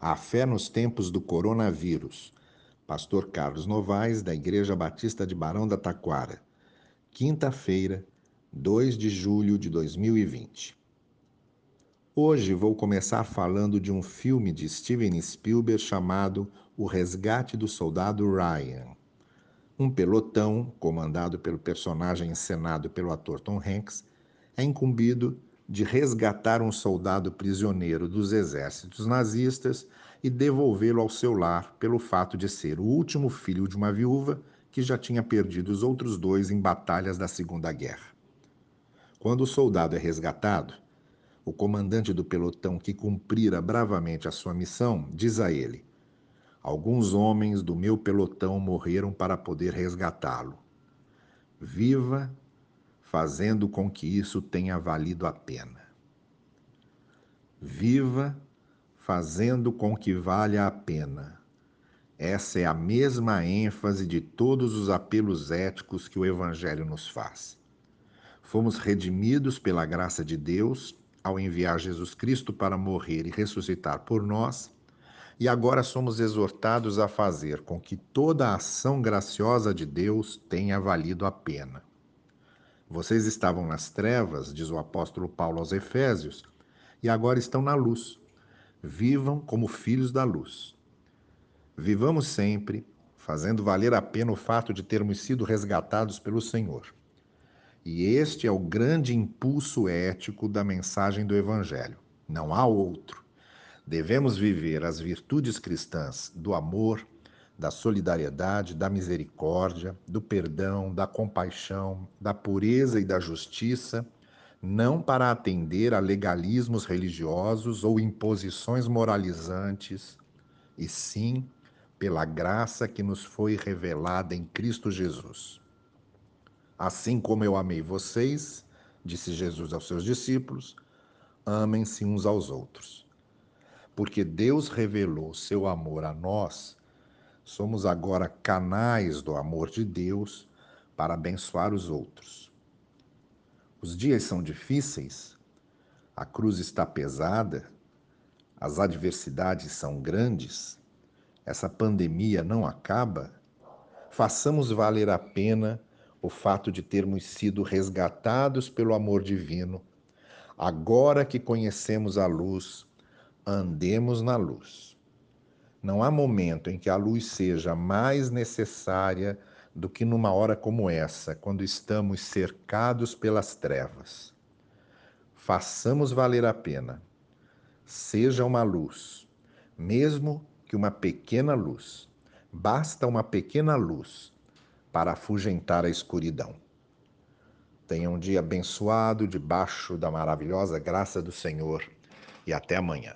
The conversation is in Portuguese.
A fé nos tempos do coronavírus. Pastor Carlos Novaes, da Igreja Batista de Barão da Taquara. Quinta-feira, 2 de julho de 2020. Hoje vou começar falando de um filme de Steven Spielberg chamado O Resgate do Soldado Ryan. Um pelotão, comandado pelo personagem encenado pelo ator Tom Hanks, é incumbido de resgatar um soldado prisioneiro dos exércitos nazistas e devolvê-lo ao seu lar pelo fato de ser o último filho de uma viúva que já tinha perdido os outros dois em batalhas da Segunda Guerra. Quando o soldado é resgatado, o comandante do pelotão que cumprira bravamente a sua missão diz a ele: Alguns homens do meu pelotão morreram para poder resgatá-lo. Viva fazendo com que isso tenha valido a pena. Viva fazendo com que valha a pena. Essa é a mesma ênfase de todos os apelos éticos que o Evangelho nos faz. Fomos redimidos pela graça de Deus ao enviar Jesus Cristo para morrer e ressuscitar por nós, e agora somos exortados a fazer com que toda a ação graciosa de Deus tenha valido a pena. Vocês estavam nas trevas, diz o apóstolo Paulo aos Efésios, e agora estão na luz. Vivam como filhos da luz. Vivamos sempre fazendo valer a pena o fato de termos sido resgatados pelo Senhor. E este é o grande impulso ético da mensagem do Evangelho. Não há outro. Devemos viver as virtudes cristãs do amor, da solidariedade, da misericórdia, do perdão, da compaixão, da pureza e da justiça, não para atender a legalismos religiosos ou imposições moralizantes, e sim pela graça que nos foi revelada em Cristo Jesus. Assim como eu amei vocês, disse Jesus aos seus discípulos, amem-se uns aos outros. Porque Deus revelou seu amor a nós Somos agora canais do amor de Deus para abençoar os outros. Os dias são difíceis, a cruz está pesada, as adversidades são grandes, essa pandemia não acaba. Façamos valer a pena o fato de termos sido resgatados pelo amor divino. Agora que conhecemos a luz, andemos na luz. Não há momento em que a luz seja mais necessária do que numa hora como essa, quando estamos cercados pelas trevas. Façamos valer a pena. Seja uma luz, mesmo que uma pequena luz. Basta uma pequena luz para afugentar a escuridão. Tenha um dia abençoado debaixo da maravilhosa graça do Senhor e até amanhã.